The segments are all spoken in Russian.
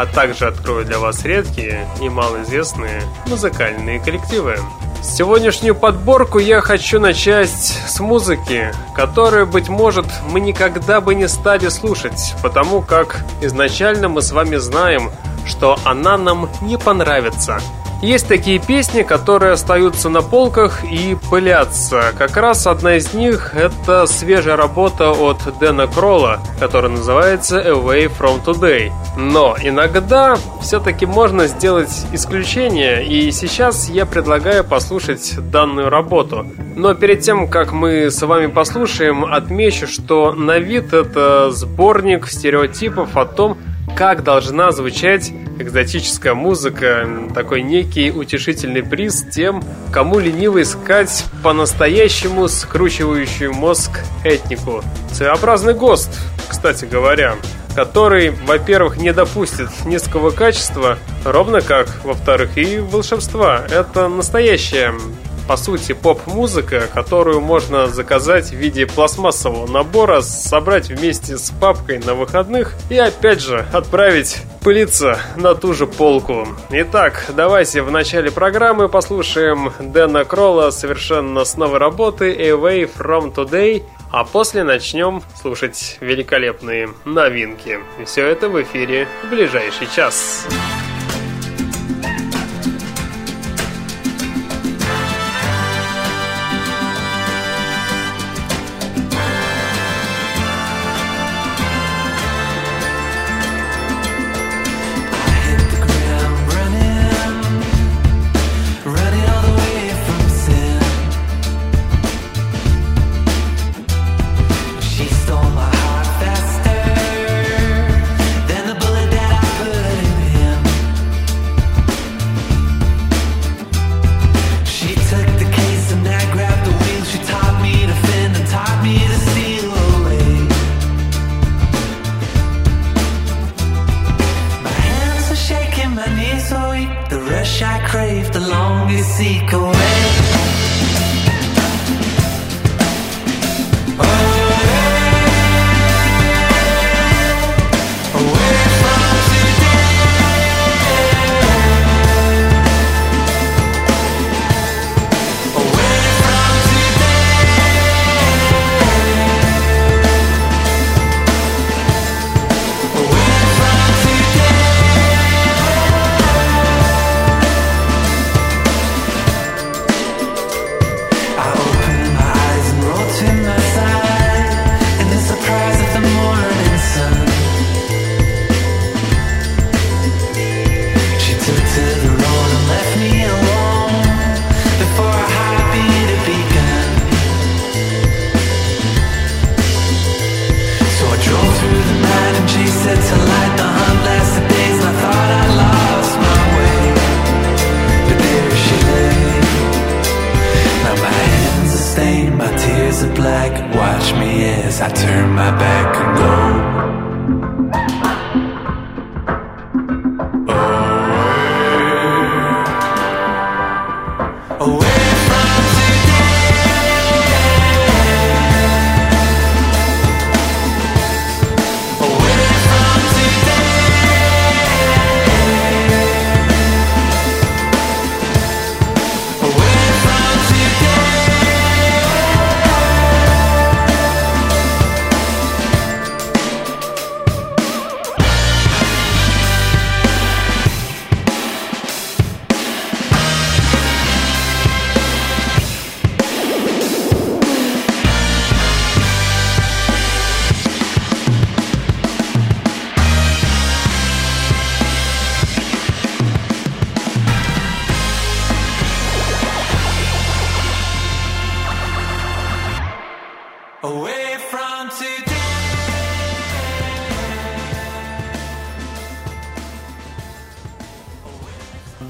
а также открою для вас редкие и малоизвестные музыкальные коллективы. Сегодняшнюю подборку я хочу начать с музыки, которую, быть может, мы никогда бы не стали слушать, потому как изначально мы с вами знаем, что она нам не понравится – есть такие песни, которые остаются на полках и пылятся. Как раз одна из них — это свежая работа от Дэна Кролла, которая называется «Away from Today». Но иногда все-таки можно сделать исключение, и сейчас я предлагаю послушать данную работу. Но перед тем, как мы с вами послушаем, отмечу, что на вид это сборник стереотипов о том, как должна звучать экзотическая музыка, такой некий утешительный приз тем, кому лениво искать по-настоящему скручивающую мозг этнику. Своеобразный ГОСТ, кстати говоря, который, во-первых, не допустит низкого качества, ровно как, во-вторых, и волшебства. Это настоящая по сути, поп-музыка, которую можно заказать в виде пластмассового набора, собрать вместе с папкой на выходных и опять же отправить пылиться на ту же полку. Итак, давайте в начале программы послушаем Дэна Кролла совершенно с новой работы Away From Today, а после начнем слушать великолепные новинки. Все это в эфире в ближайший час.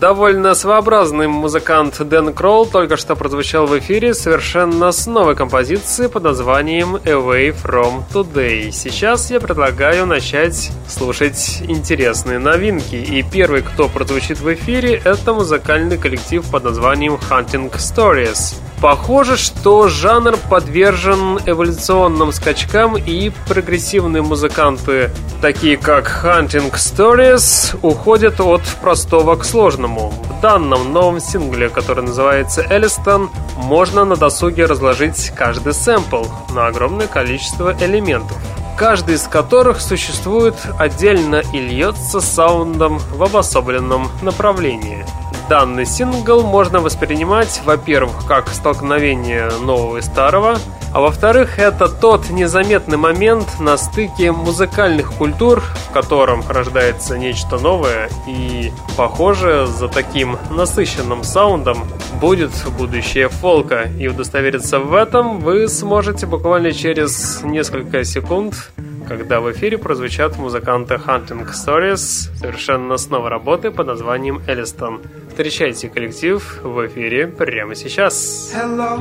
Довольно своеобразный музыкант Дэн Кролл только что прозвучал в эфире совершенно с новой композицией под названием Away From Today. Сейчас я предлагаю начать слушать интересные новинки. И первый, кто прозвучит в эфире, это музыкальный коллектив под названием Hunting Stories. Похоже, что жанр подвержен эволюционным скачкам и прогрессивные музыканты, такие как Hunting Stories, уходят от простого к сложному. В данном новом сингле, который называется Элистон, можно на досуге разложить каждый сэмпл на огромное количество элементов каждый из которых существует отдельно и льется саундом в обособленном направлении. Данный сингл можно воспринимать, во-первых, как столкновение нового и старого, а во-вторых, это тот незаметный момент на стыке музыкальных культур, в котором рождается нечто новое, и, похоже, за таким насыщенным саундом будет будущее фолка. И удостовериться в этом вы сможете буквально через несколько секунд когда в эфире прозвучат музыканты Hunting Stories совершенно с новой работы под названием Элистон. Встречайте коллектив в эфире прямо сейчас. Hello.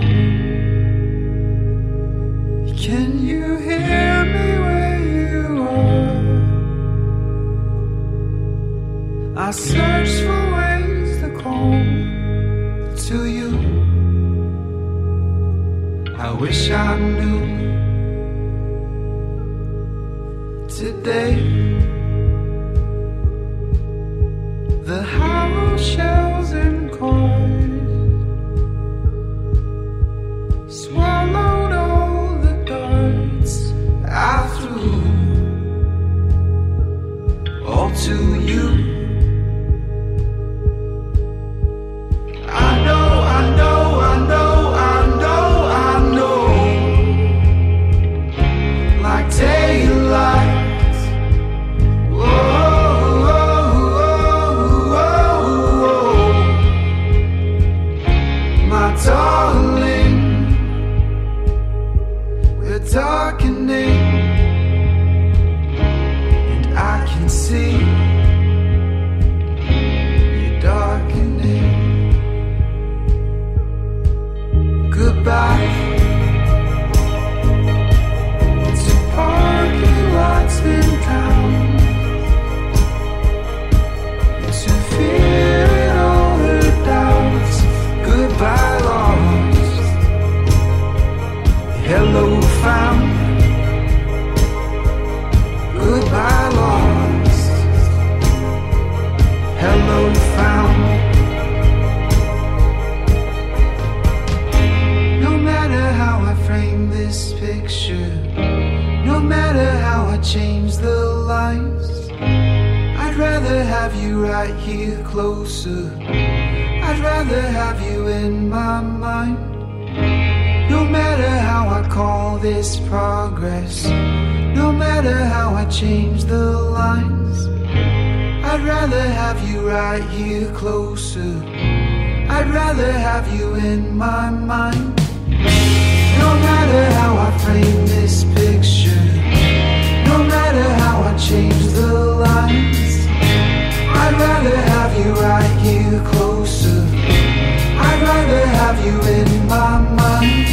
Can you hear me where you are? I search for ways to call to you. I wish I knew today. The hollow shells and coins swallowed have you in my mind.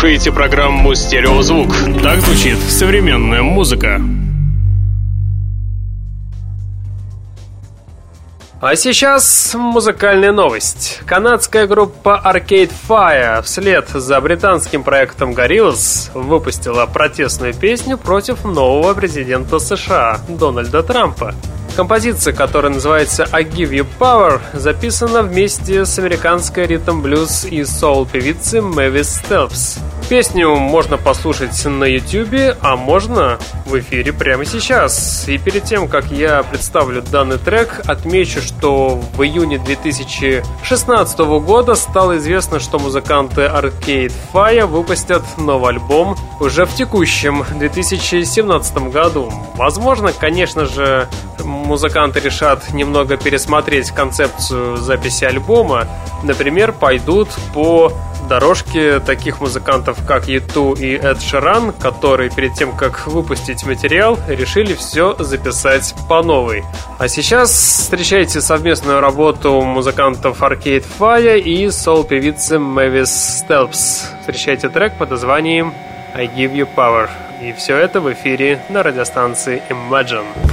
слушаете программу «Стереозвук». Так звучит современная музыка. А сейчас музыкальная новость. Канадская группа Arcade Fire вслед за британским проектом Gorillaz выпустила протестную песню против нового президента США Дональда Трампа. Композиция, которая называется I Give You Power, записана вместе с американской ритм-блюз и соул-певицей Мэвис Стелпс. Песню можно послушать на YouTube, а можно в эфире прямо сейчас. И перед тем, как я представлю данный трек, отмечу, что в июне 2016 года стало известно, что музыканты Arcade Fire выпустят новый альбом уже в текущем 2017 году. Возможно, конечно же, музыканты решат немного пересмотреть концепцию записи альбома. Например, пойдут по дорожке таких музыкантов, как U2 и Эд Ширан, которые перед тем, как выпустить материал, решили все записать по новой. А сейчас встречайте совместную работу музыкантов Arcade Fire и сол-певицы Мэвис Стелпс. Встречайте трек под названием I Give You Power. И все это в эфире на радиостанции Imagine.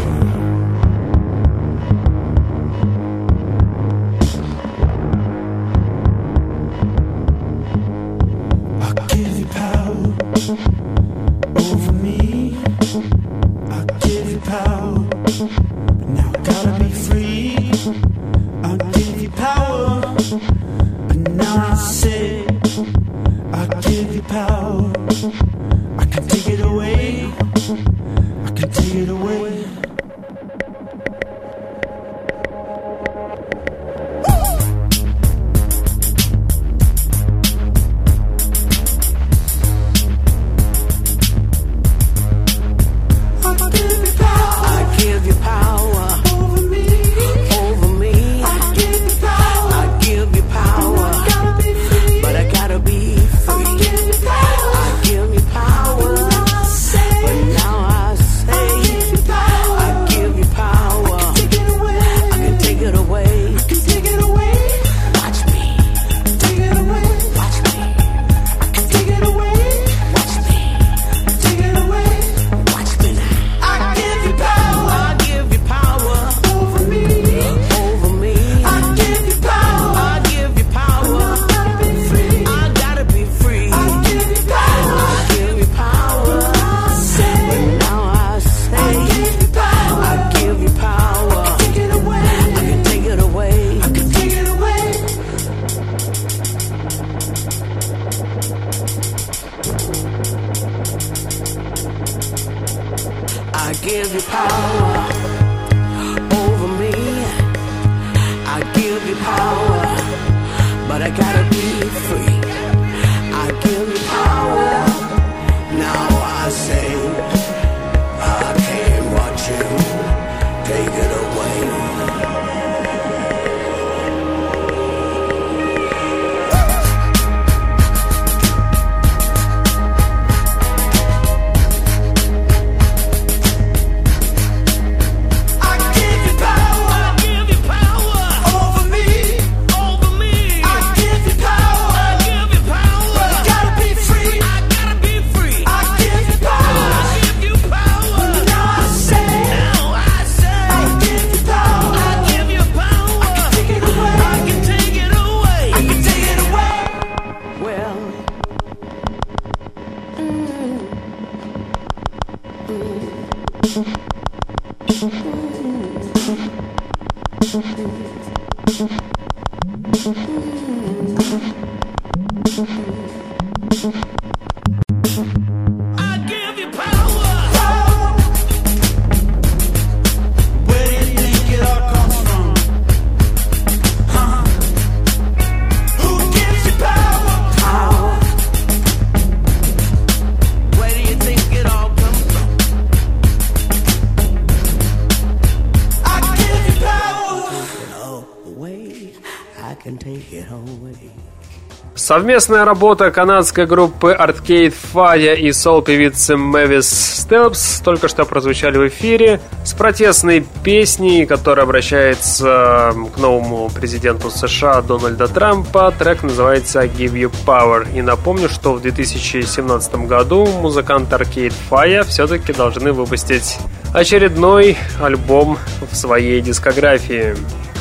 Совместная работа канадской группы Arcade Fire и сол-певицы Мэвис Стелпс только что прозвучали в эфире с протестной песней, которая обращается к новому президенту США Дональда Трампа. Трек называется Give You Power. И напомню, что в 2017 году музыканты Arcade Fire все-таки должны выпустить очередной альбом в своей дискографии.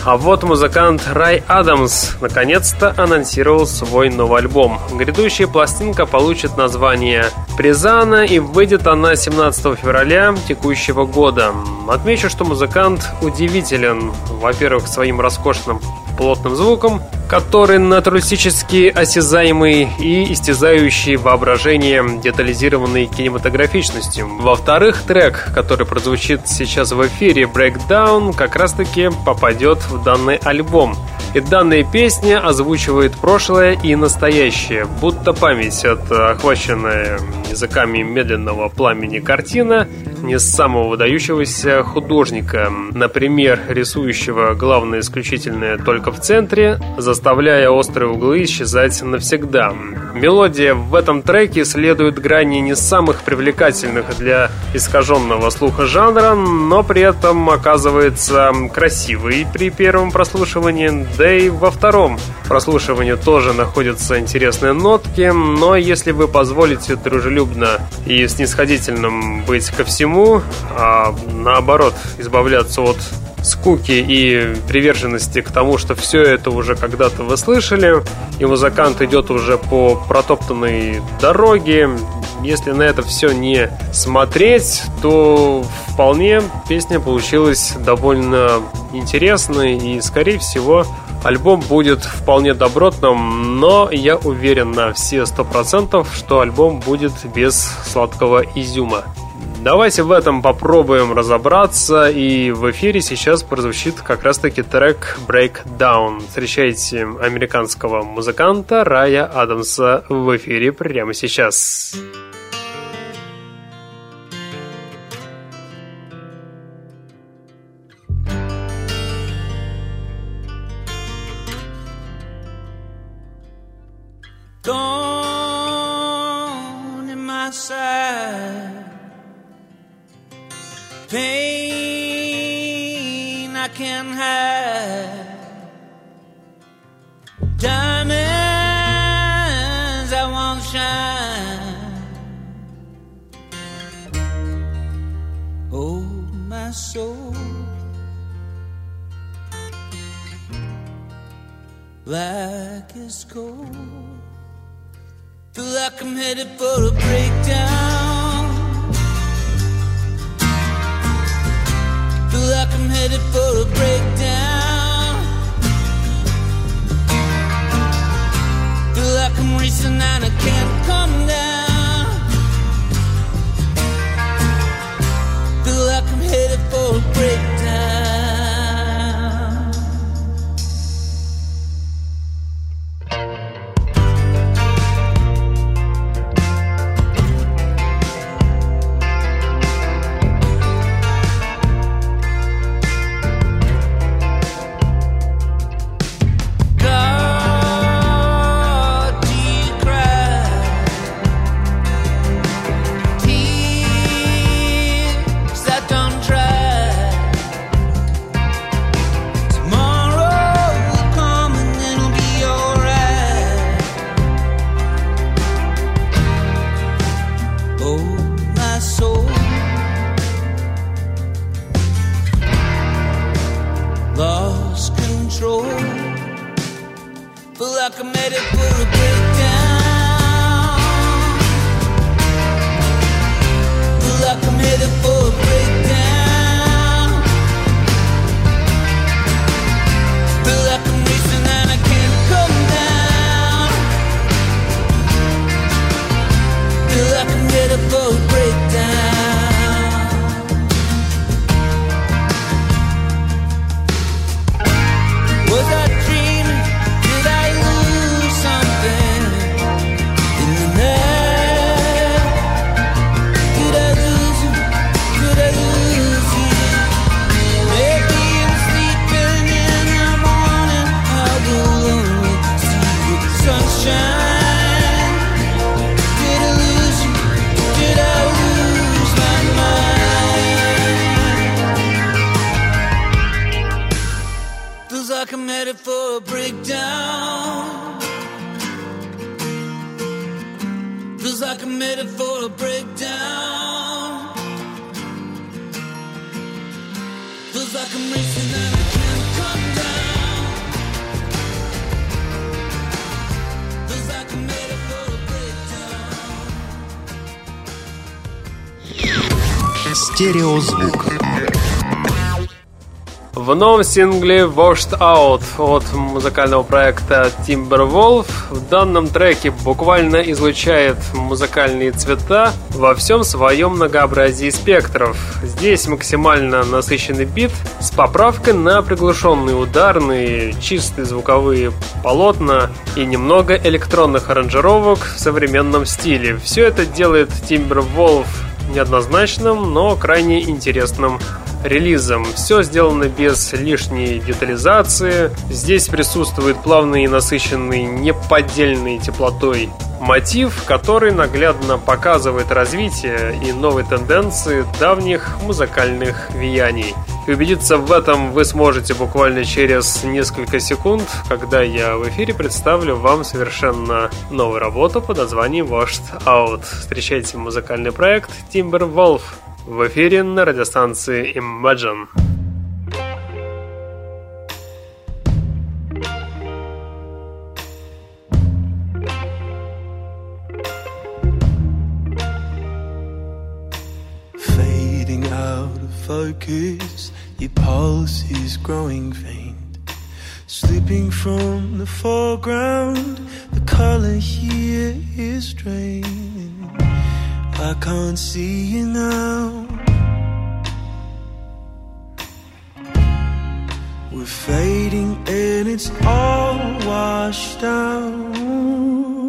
А вот музыкант Рай Адамс наконец-то анонсировал свой новый альбом. Грядущая пластинка получит название «Призана» и выйдет она 17 февраля текущего года. Отмечу, что музыкант удивителен, во-первых, своим роскошным плотным звуком, который натуралистически осязаемый и истязающий воображение детализированной кинематографичностью. Во-вторых, трек, который прозвучит сейчас в эфире Breakdown, как раз-таки попадет в данный альбом. И данная песня озвучивает прошлое и настоящее, будто память от охваченная языками медленного пламени картина не самого выдающегося художника, например, рисующего главное исключительное только в центре, заставляя острые углы исчезать навсегда. Мелодия в этом треке следует грани не самых привлекательных для искаженного слуха жанра, но при этом оказывается красивой при первом прослушивании, да и во втором прослушивании тоже находятся интересные нотки, но если вы позволите дружелюбно и снисходительным быть ко всему, а наоборот избавляться от скуки и приверженности к тому, что все это уже когда-то вы слышали, и музыкант идет уже по протоптанной дороге. Если на это все не смотреть, то вполне песня получилась довольно интересной и, скорее всего, Альбом будет вполне добротным, но я уверен на все сто процентов, что альбом будет без сладкого изюма. Давайте в этом попробуем разобраться, и в эфире сейчас прозвучит как раз-таки трек Breakdown. Встречайте американского музыканта Рая Адамса в эфире прямо сейчас. Сейчас. Pain I can hide. Diamonds I won't shine. Oh, my soul. Like is cold. Feel like I'm headed for a breakdown. Feel like I'm headed for a breakdown. Feel like I'm racing and I can't come down. Feel like I'm headed for a breakdown. Стереозвук. В новом сингле Washed Out от музыкального проекта Timberwolf в данном треке буквально излучает музыкальные цвета во всем своем многообразии спектров. Здесь максимально насыщенный бит с поправкой на приглушенные ударные, чистые звуковые полотна и немного электронных аранжировок в современном стиле. Все это делает Timberwolf неоднозначным, но крайне интересным релизом. Все сделано без лишней детализации. Здесь присутствует плавный и насыщенный неподдельной теплотой мотив, который наглядно показывает развитие и новые тенденции давних музыкальных влияний. И убедиться в этом вы сможете буквально через несколько секунд, когда я в эфире представлю вам совершенно новую работу под названием Washed Out. Встречайте музыкальный проект Timberwolf в эфире на радиостанции Imagine. Fading out of focus, your pulse is growing faint. Slipping from the foreground, the color here is draining. I can't see you now. We're fading and it's all washed out.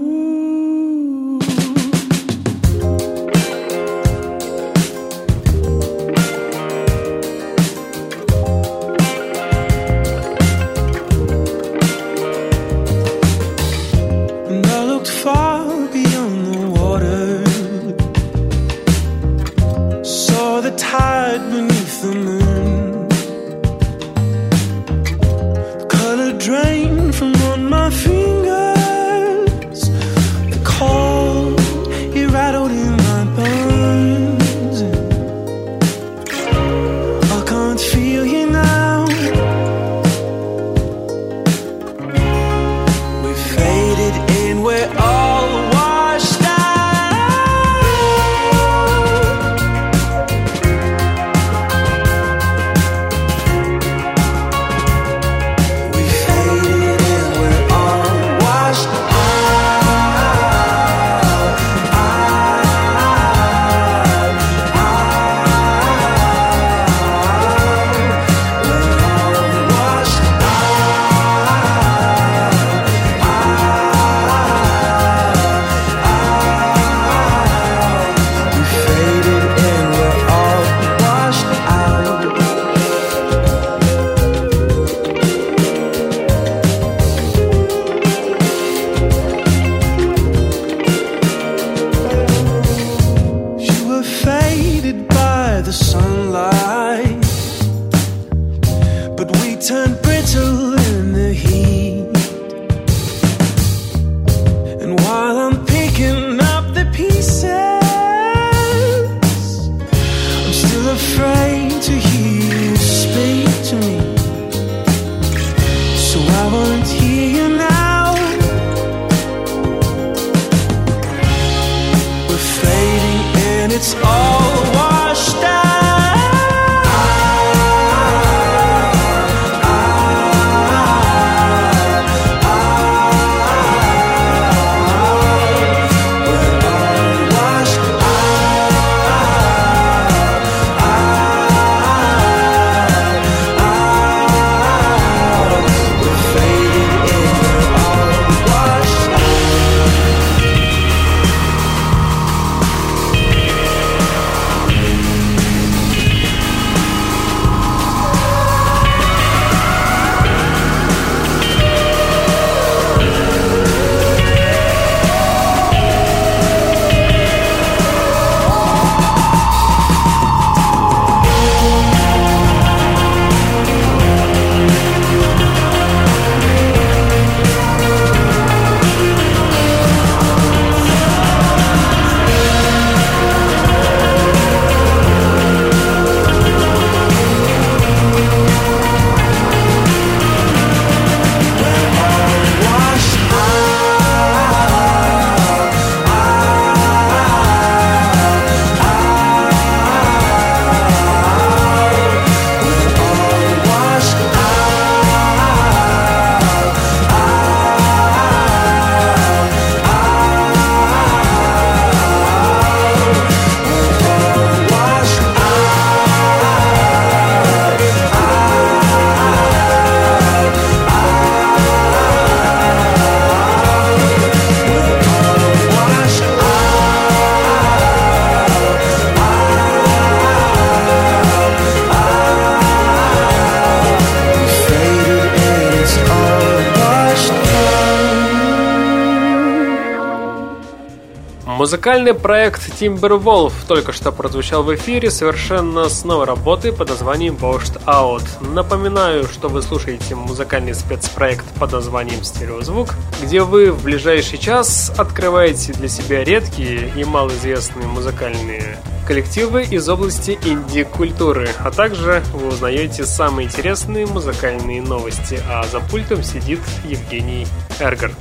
my feet. Музыкальный проект Timberwolf только что прозвучал в эфире совершенно с новой работы под названием Washed Out. Напоминаю, что вы слушаете музыкальный спецпроект под названием Стереозвук, где вы в ближайший час открываете для себя редкие и малоизвестные музыкальные коллективы из области инди-культуры, а также вы узнаете самые интересные музыкальные новости, а за пультом сидит Евгений Эргард.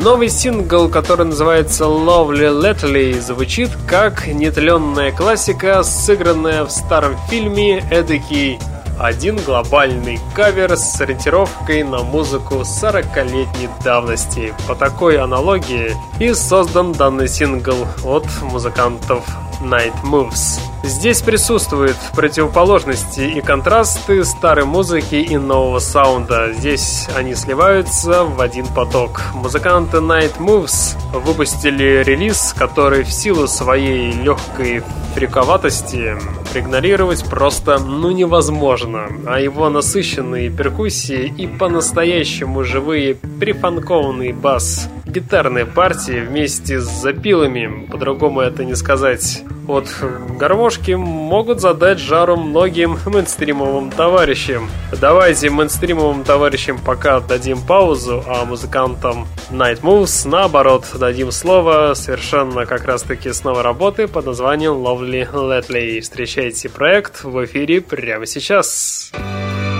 Новый сингл, который называется Lovely Lately, звучит как нетленная классика, сыгранная в старом фильме эдакий один глобальный кавер с ориентировкой на музыку 40-летней давности. По такой аналогии и создан данный сингл от музыкантов Night Moves. Здесь присутствуют противоположности и контрасты старой музыки и нового саунда. Здесь они сливаются в один поток. Музыканты Night Moves выпустили релиз, который в силу своей легкой фриковатости проигнорировать просто ну невозможно, а его насыщенные перкуссии и по-настоящему живые прифанкованный бас гитарные партии вместе с запилами, по-другому это не сказать, от гармошки могут задать жару многим мейнстримовым товарищам. Давайте мейнстримовым товарищам пока дадим паузу, а музыкантам Night Moves наоборот дадим слово совершенно как раз таки с новой работы под названием Lovely Lately. Встречайте проект в эфире прямо сейчас. Сейчас.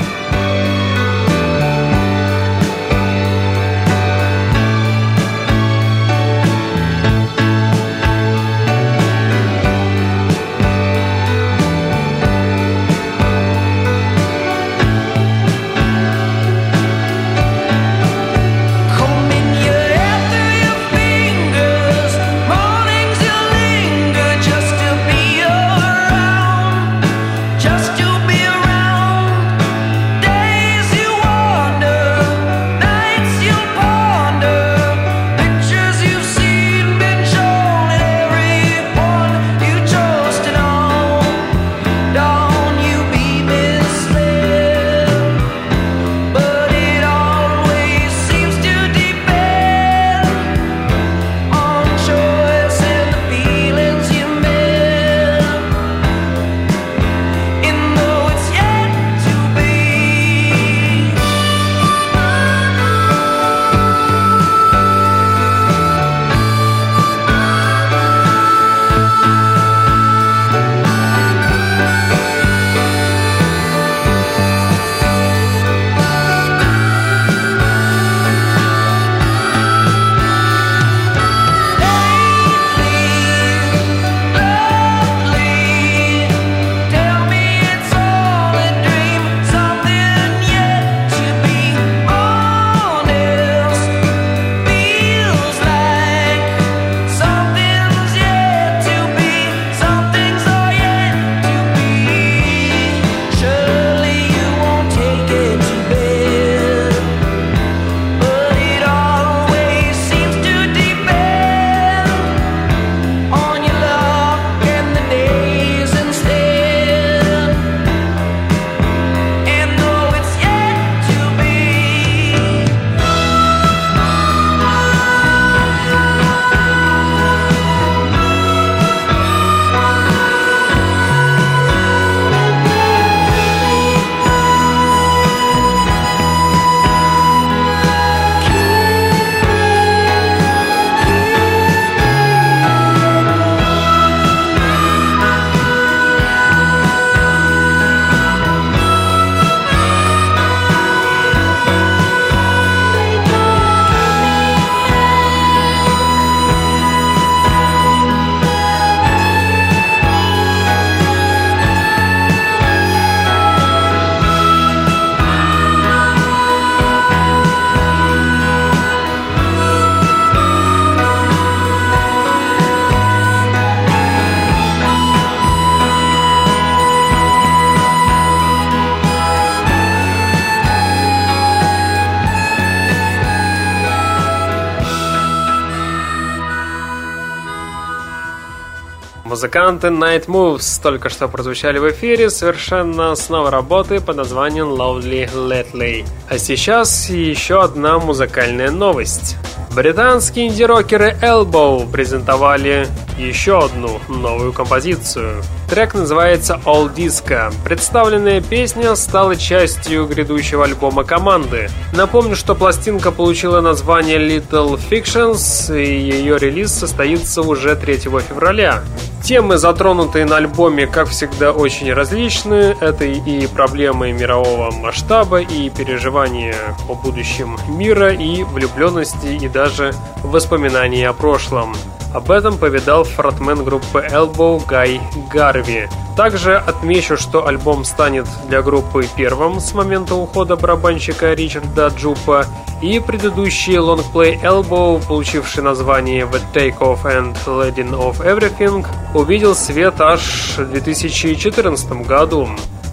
Музыканты Night Moves только что прозвучали в эфире совершенно с новой работы под названием Lovely Lately. А сейчас еще одна музыкальная новость. Британские инди-рокеры Elbow презентовали еще одну новую композицию. Трек называется All Disco. Представленная песня стала частью грядущего альбома команды. Напомню, что пластинка получила название Little Fictions, и ее релиз состоится уже 3 февраля. Темы, затронутые на альбоме, как всегда, очень различны. Это и проблемы мирового масштаба, и переживания о будущем мира, и влюбленности, и даже воспоминания о прошлом. Об этом повидал фронтмен группы Elbow Гай Гарви. Также отмечу, что альбом станет для группы первым с момента ухода барабанщика Ричарда Джупа, и предыдущий лонгплей Elbow, получивший название The Take Off and Leading of Everything, увидел свет аж в 2014 году.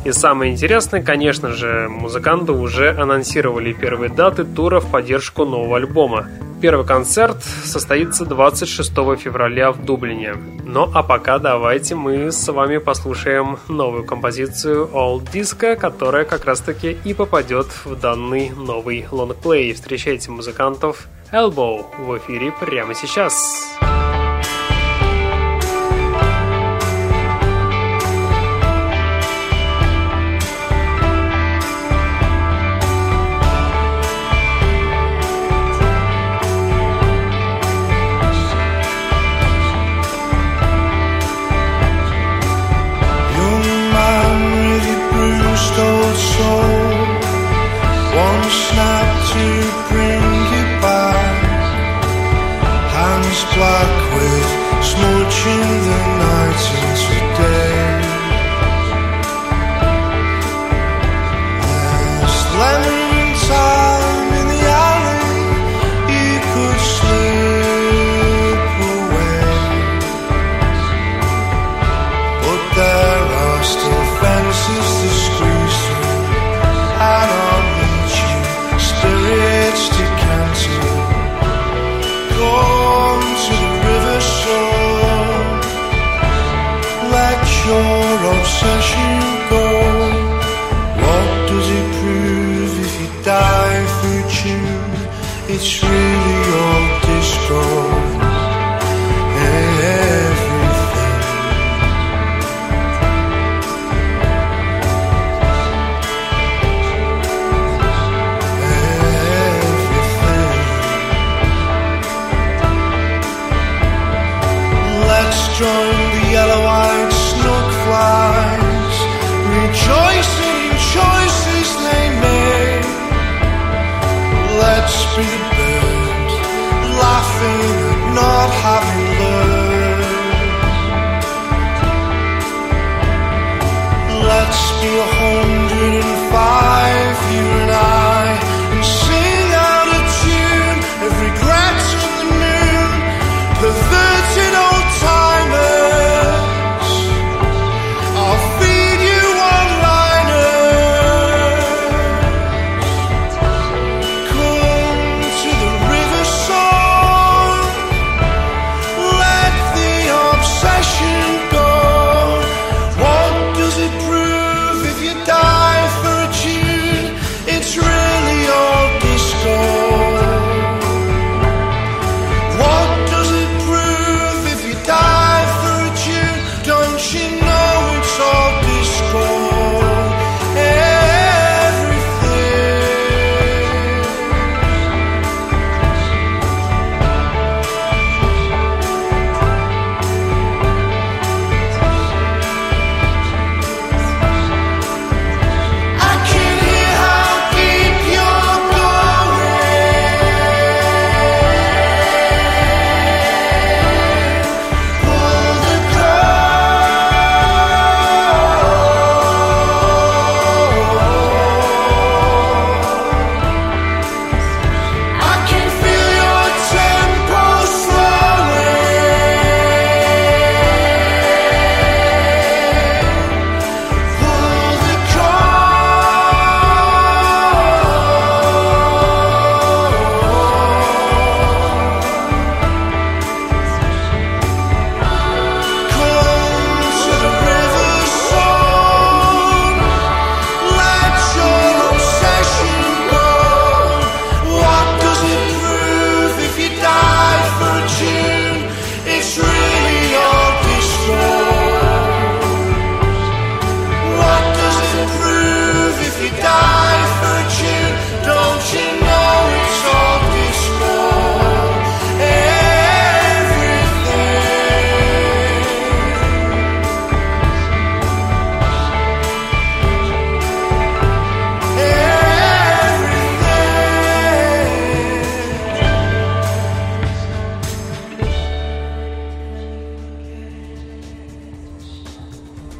И самое интересное, конечно же, музыканты уже анонсировали первые даты тура в поддержку нового альбома. Первый концерт состоится 26 февраля в Дублине. Ну а пока давайте мы с вами послушаем новую композицию Old Disco, которая как раз таки и попадет в данный новый лонгплей. Встречайте музыкантов Elbow в эфире прямо сейчас.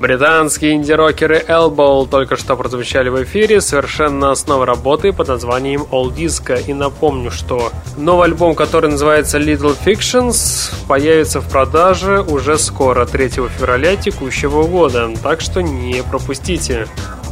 Британские инди-рокеры Elbow только что прозвучали в эфире совершенно с новой работы под названием All Disco. И напомню, что новый альбом, который называется Little Fictions, появится в продаже уже скоро, 3 февраля текущего года, так что не пропустите.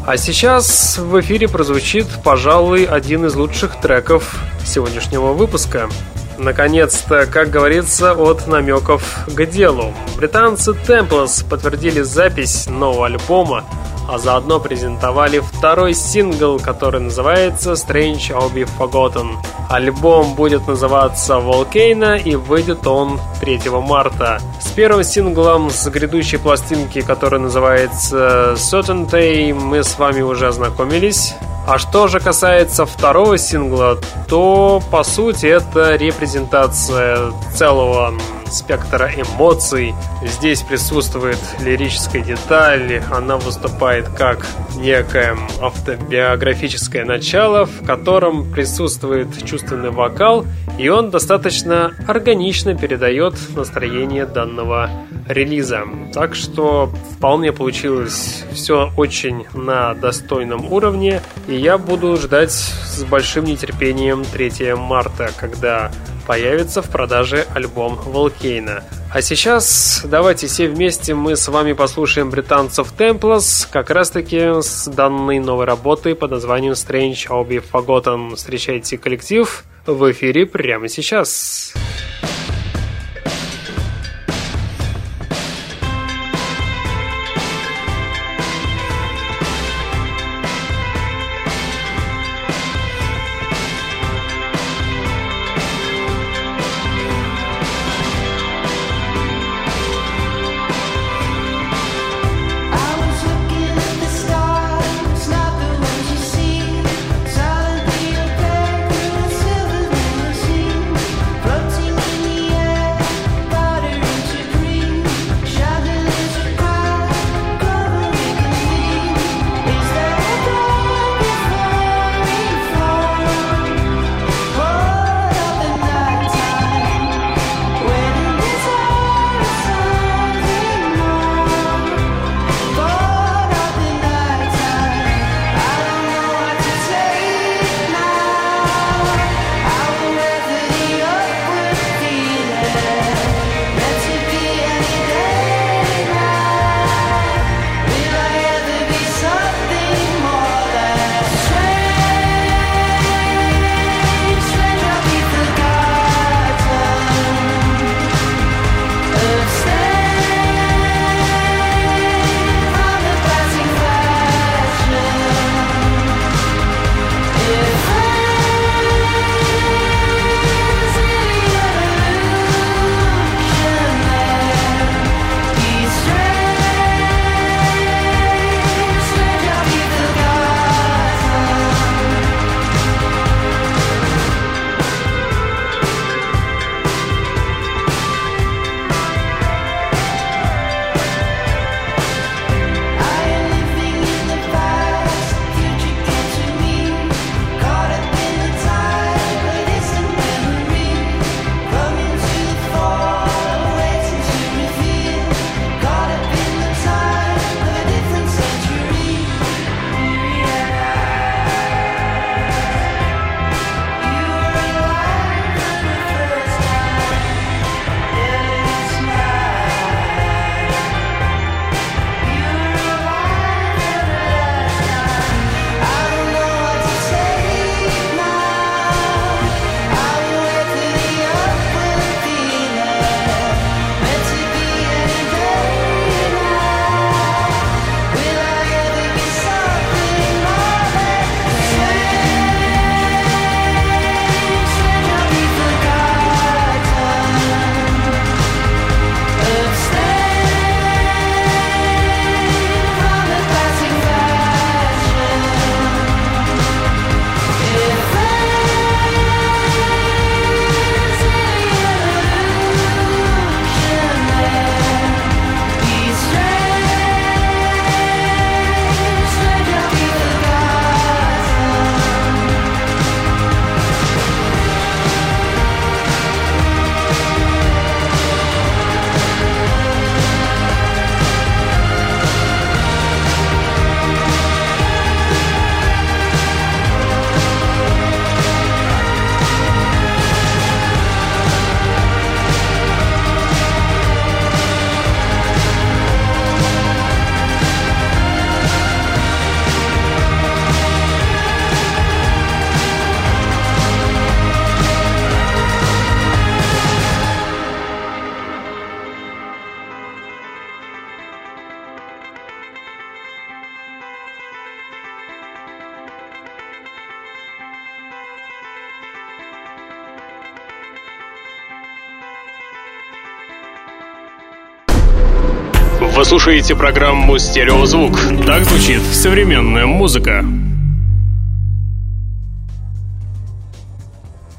А сейчас в эфире прозвучит, пожалуй, один из лучших треков сегодняшнего выпуска. Наконец-то, как говорится, от намеков к делу. Британцы Templars подтвердили запись нового альбома, а заодно презентовали второй сингл, который называется Strange I'll Be Forgotten. Альбом будет называться Volcano и выйдет он 3 марта. С первым синглом с грядущей пластинки, которая называется Certainty, мы с вами уже ознакомились. А что же касается второго сингла, то по сути это репрезентация целого спектра эмоций. Здесь присутствует лирическая деталь, она выступает как некое автобиографическое начало, в котором присутствует чувственный вокал, и он достаточно органично передает настроение данного релиза. Так что вполне получилось все очень на достойном уровне, и я буду ждать с большим нетерпением 3 марта, когда появится в продаже альбом Волкейна. А сейчас давайте все вместе мы с вами послушаем британцев Templars как раз таки с данной новой работой под названием Strange I'll Be Forgotten. Встречайте коллектив в эфире прямо сейчас. Floating слушаете программу «Стереозвук». Так звучит современная музыка.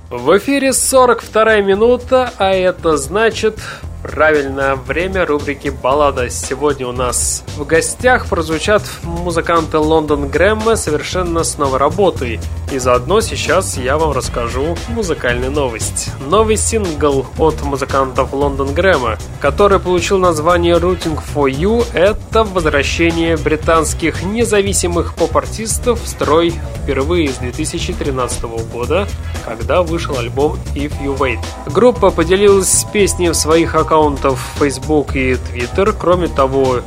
В эфире 42 минута, а это значит Правильное время рубрики «Баллада». Сегодня у нас в гостях прозвучат музыканты Лондон Грэмма совершенно с новой работой. И заодно сейчас я вам расскажу музыкальную новость. Новый сингл от музыкантов Лондон Грэмма, который получил название «Rooting for You» — это возвращение британских независимых поп-артистов в строй впервые с 2013 года, когда вышел альбом «If You Wait». Группа поделилась песней в своих аккаунтов Facebook и Twitter. Кроме того,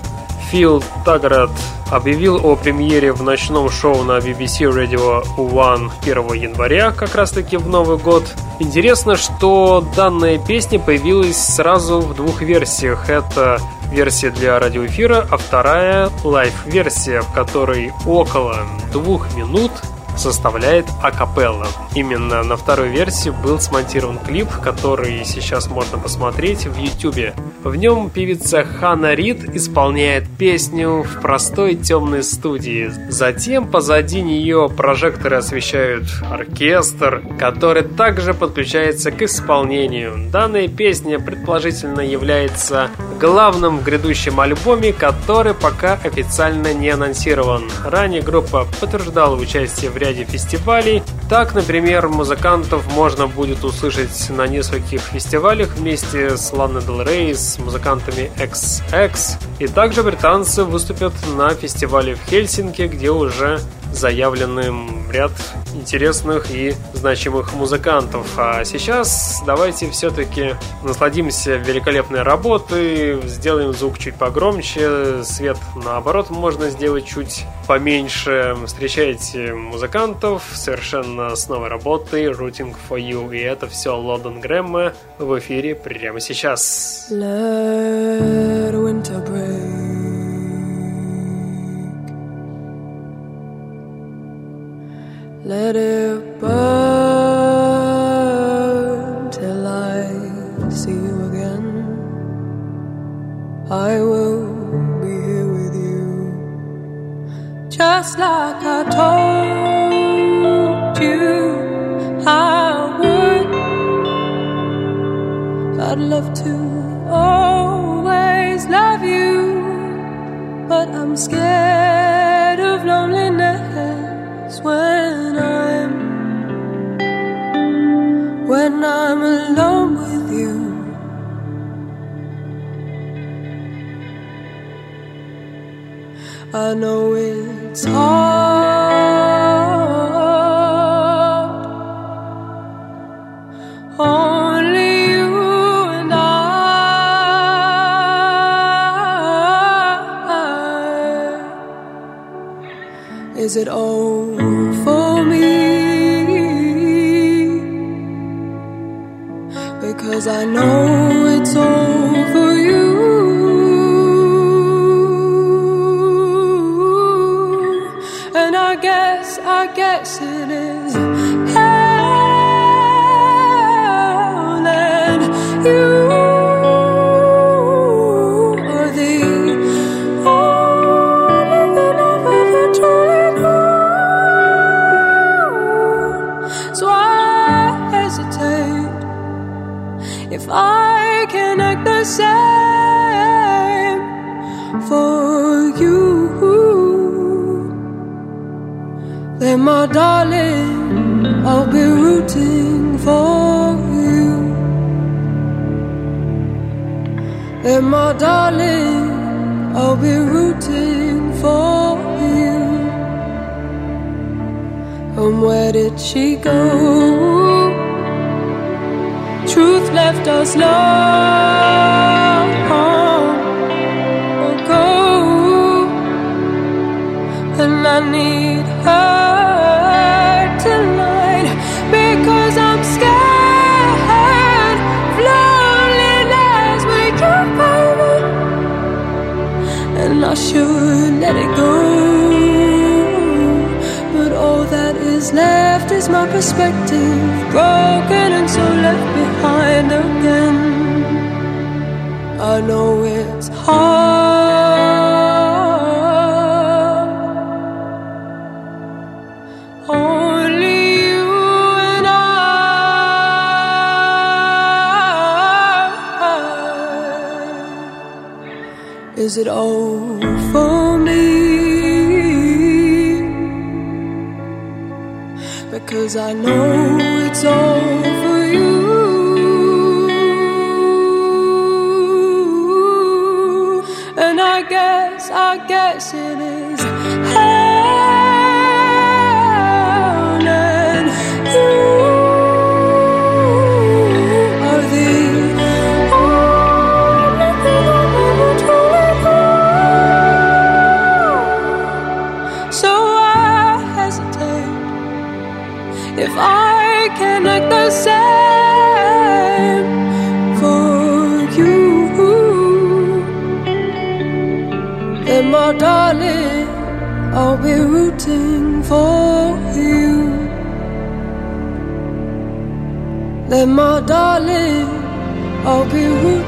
Фил Таград объявил о премьере в ночном шоу на BBC Radio One 1 января, как раз таки в Новый год. Интересно, что данная песня появилась сразу в двух версиях. Это версия для радиоэфира, а вторая лайв-версия, в которой около двух минут составляет акапелла. Именно на второй версии был смонтирован клип, который сейчас можно посмотреть в YouTube. В нем певица Ханна Рид исполняет песню в простой темной студии. Затем позади нее прожекторы освещают оркестр, который также подключается к исполнению. Данная песня предположительно является главным в грядущем альбоме, который пока официально не анонсирован. Ранее группа подтверждала участие в ряде фестивалей. Так, например, музыкантов можно будет услышать на нескольких фестивалях вместе с Лана Дел Рей, с музыкантами XX. И также британцы выступят на фестивале в Хельсинки, где уже заявлены ряд интересных и значимых музыкантов. А сейчас давайте все-таки насладимся великолепной работой, сделаем звук чуть погромче, свет наоборот можно сделать чуть поменьше. Встречайте музыкантов совершенно с новой работой Rooting for You. И это все Лондон Грэмма в эфире прямо сейчас. Let winter break. Let it burn till I see you again. I will be here with you, just like I told you I would. I'd love to always love you, but I'm scared of loneliness when when I'm alone with you. I know it's hard. Only you and I. Is it all Cause I know it's all My darling, I'll be rooting for you. And my darling, I'll be rooting for you. And where did she go? truth left us long ago, and I need her should let it go, but all that is left is my perspective, broken and so left behind again. I know it's hard. Is it all for me? Because I know it's all for you. And I guess, I guess it is. Then, my darling, I'll be rooting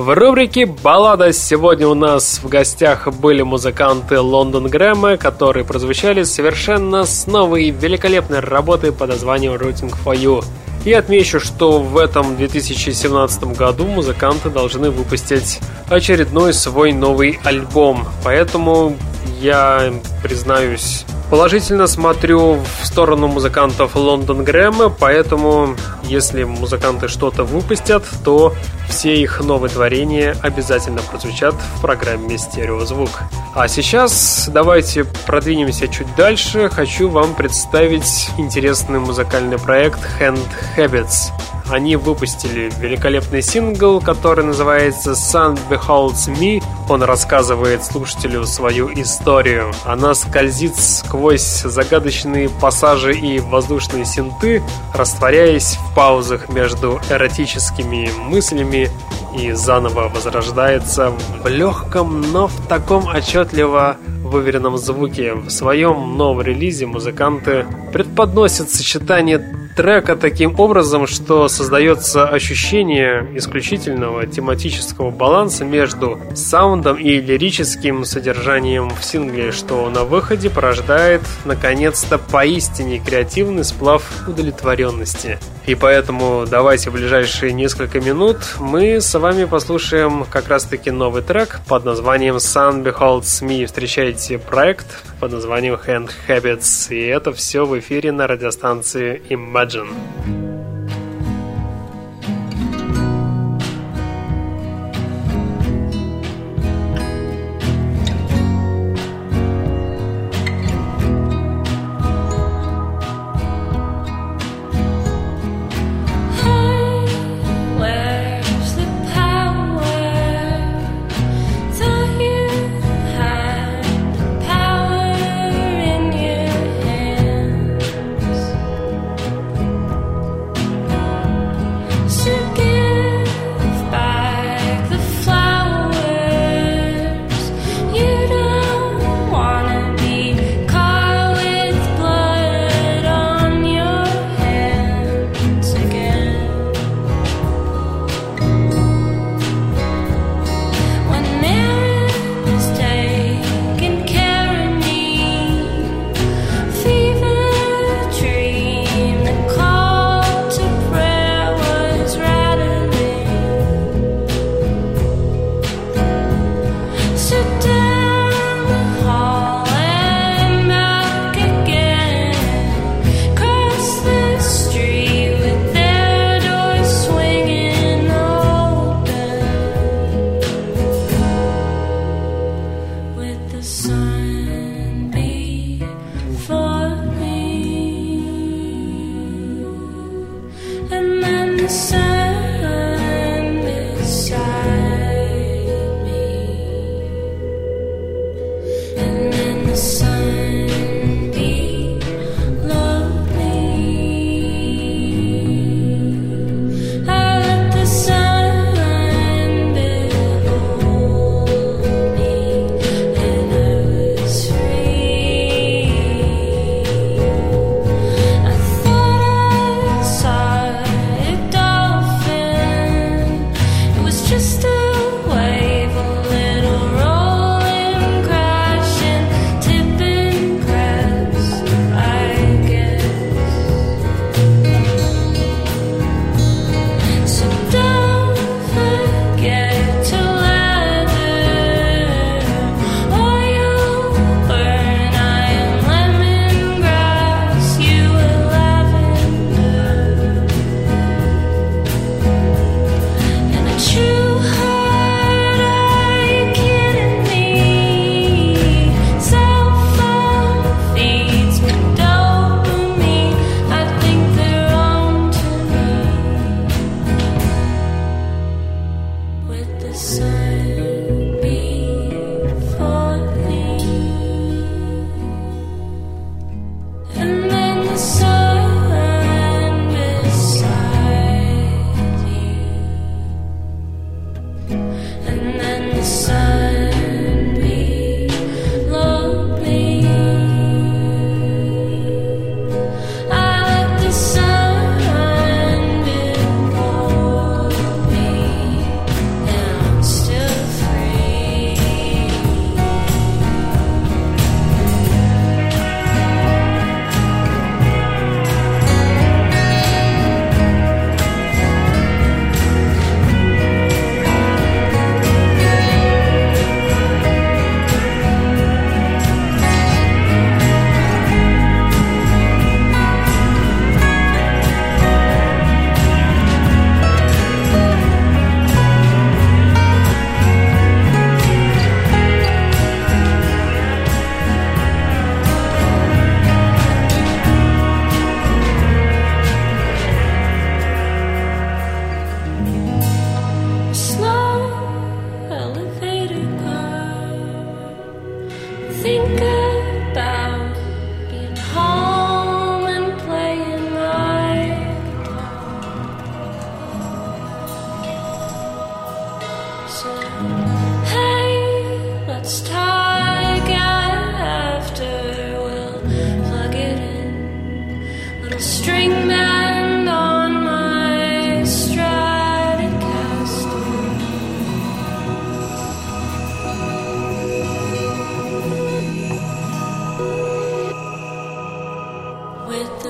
В рубрике «Баллада» сегодня у нас в гостях были музыканты Лондон Грэма, которые прозвучали совершенно с новой великолепной работой под названием «Rooting for You». И отмечу, что в этом 2017 году музыканты должны выпустить очередной свой новый альбом. Поэтому я, признаюсь, Положительно смотрю в сторону музыкантов Лондон Грэма, поэтому если музыканты что-то выпустят, то все их новые творения обязательно прозвучат в программе «Стереозвук». А сейчас давайте продвинемся чуть дальше. Хочу вам представить интересный музыкальный проект Hand Habits. Они выпустили великолепный сингл, который называется Sun Beholds Me. Он рассказывает слушателю свою историю. Она скользит сквозь загадочные пассажи и воздушные синты, растворяясь в паузах между эротическими мыслями и заново возрождается в легком, но в таком отчетливо выверенном звуке. В своем новом релизе музыканты предподносят сочетание трека таким образом, что создается ощущение исключительного тематического баланса между саундом и лирическим содержанием в сингле, что на выходе порождает, наконец-то, поистине креативный сплав удовлетворенности. И поэтому давайте в ближайшие несколько минут мы с вами послушаем как раз-таки новый трек под названием Sun Beholds Me. Встречайте проект под названием Hand Habits. И это все в эфире на радиостанции Imagine.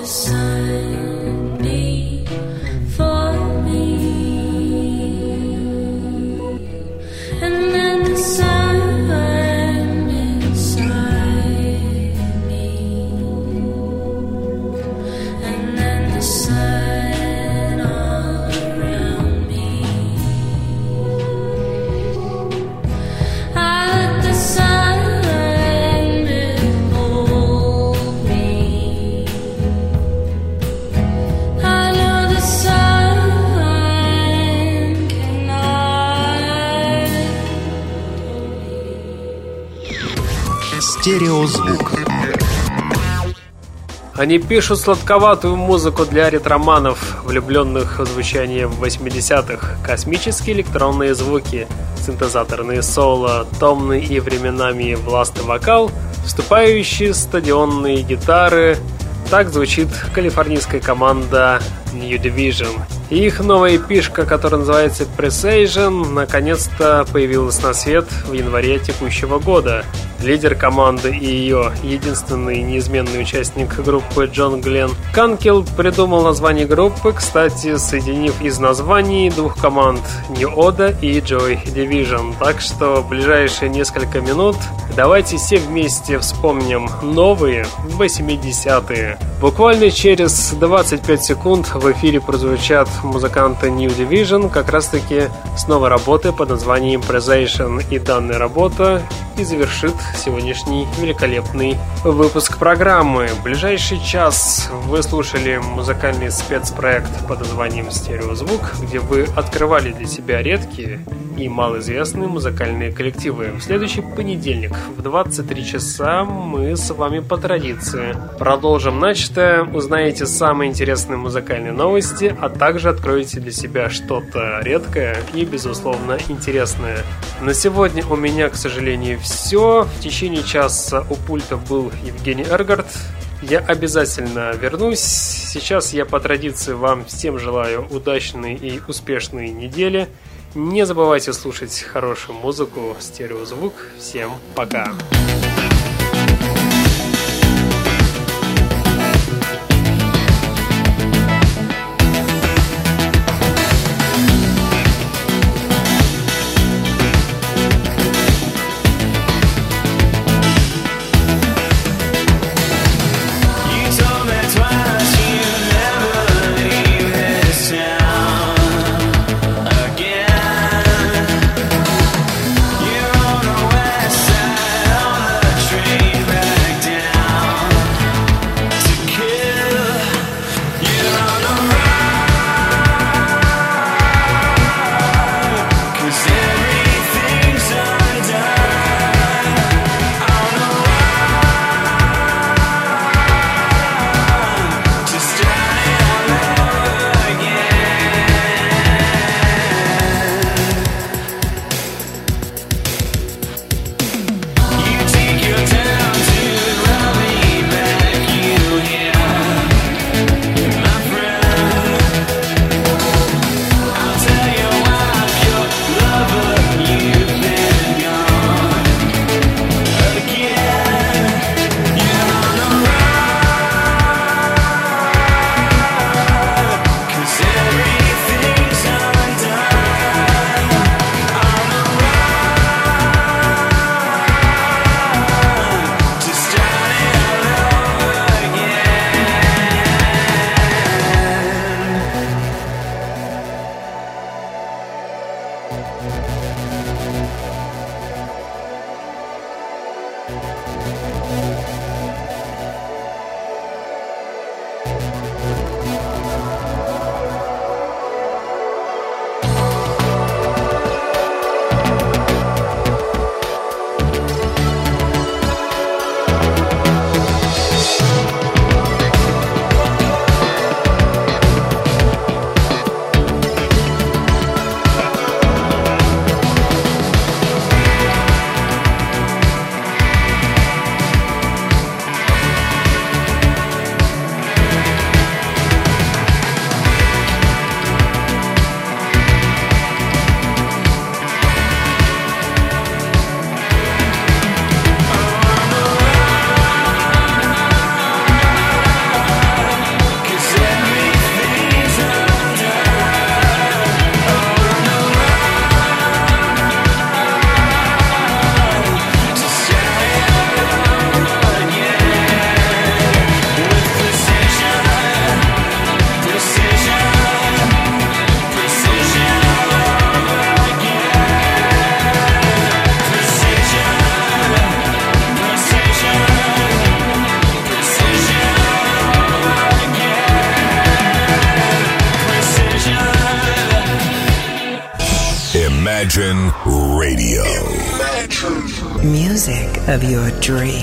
Стереозвук. Они пишут сладковатую музыку для ретроманов, влюбленных в звучание 80-х, космические электронные звуки, синтезаторные соло, томный и временами властный вокал, вступающие стадионные гитары. Так звучит калифорнийская команда New Division. И их новая пишка, которая называется Precision, наконец-то появилась на свет в январе текущего года. Лидер команды и ее единственный неизменный участник группы Джон Глен Канкел придумал название группы, кстати, соединив из названий двух команд New Oda и Joy Division. Так что в ближайшие несколько минут давайте все вместе вспомним новые 80-е. Буквально через 25 секунд в эфире прозвучат музыканты New Division как раз таки с новой работы под названием Impression и данная работа и завершит сегодняшний великолепный выпуск программы. В ближайший час вы слушали музыкальный спецпроект под названием «Стереозвук», где вы открывали для себя редкие и малоизвестные музыкальные коллективы. В следующий понедельник в 23 часа мы с вами по традиции продолжим начатое, узнаете самые интересные музыкальные новости, а также откроете для себя что-то редкое и, безусловно, интересное. На сегодня у меня, к сожалению, все. Течение часа у пульта был Евгений Эргард. Я обязательно вернусь. Сейчас я по традиции вам всем желаю удачной и успешной недели. Не забывайте слушать хорошую музыку, стереозвук. Всем пока! Пока! surgery.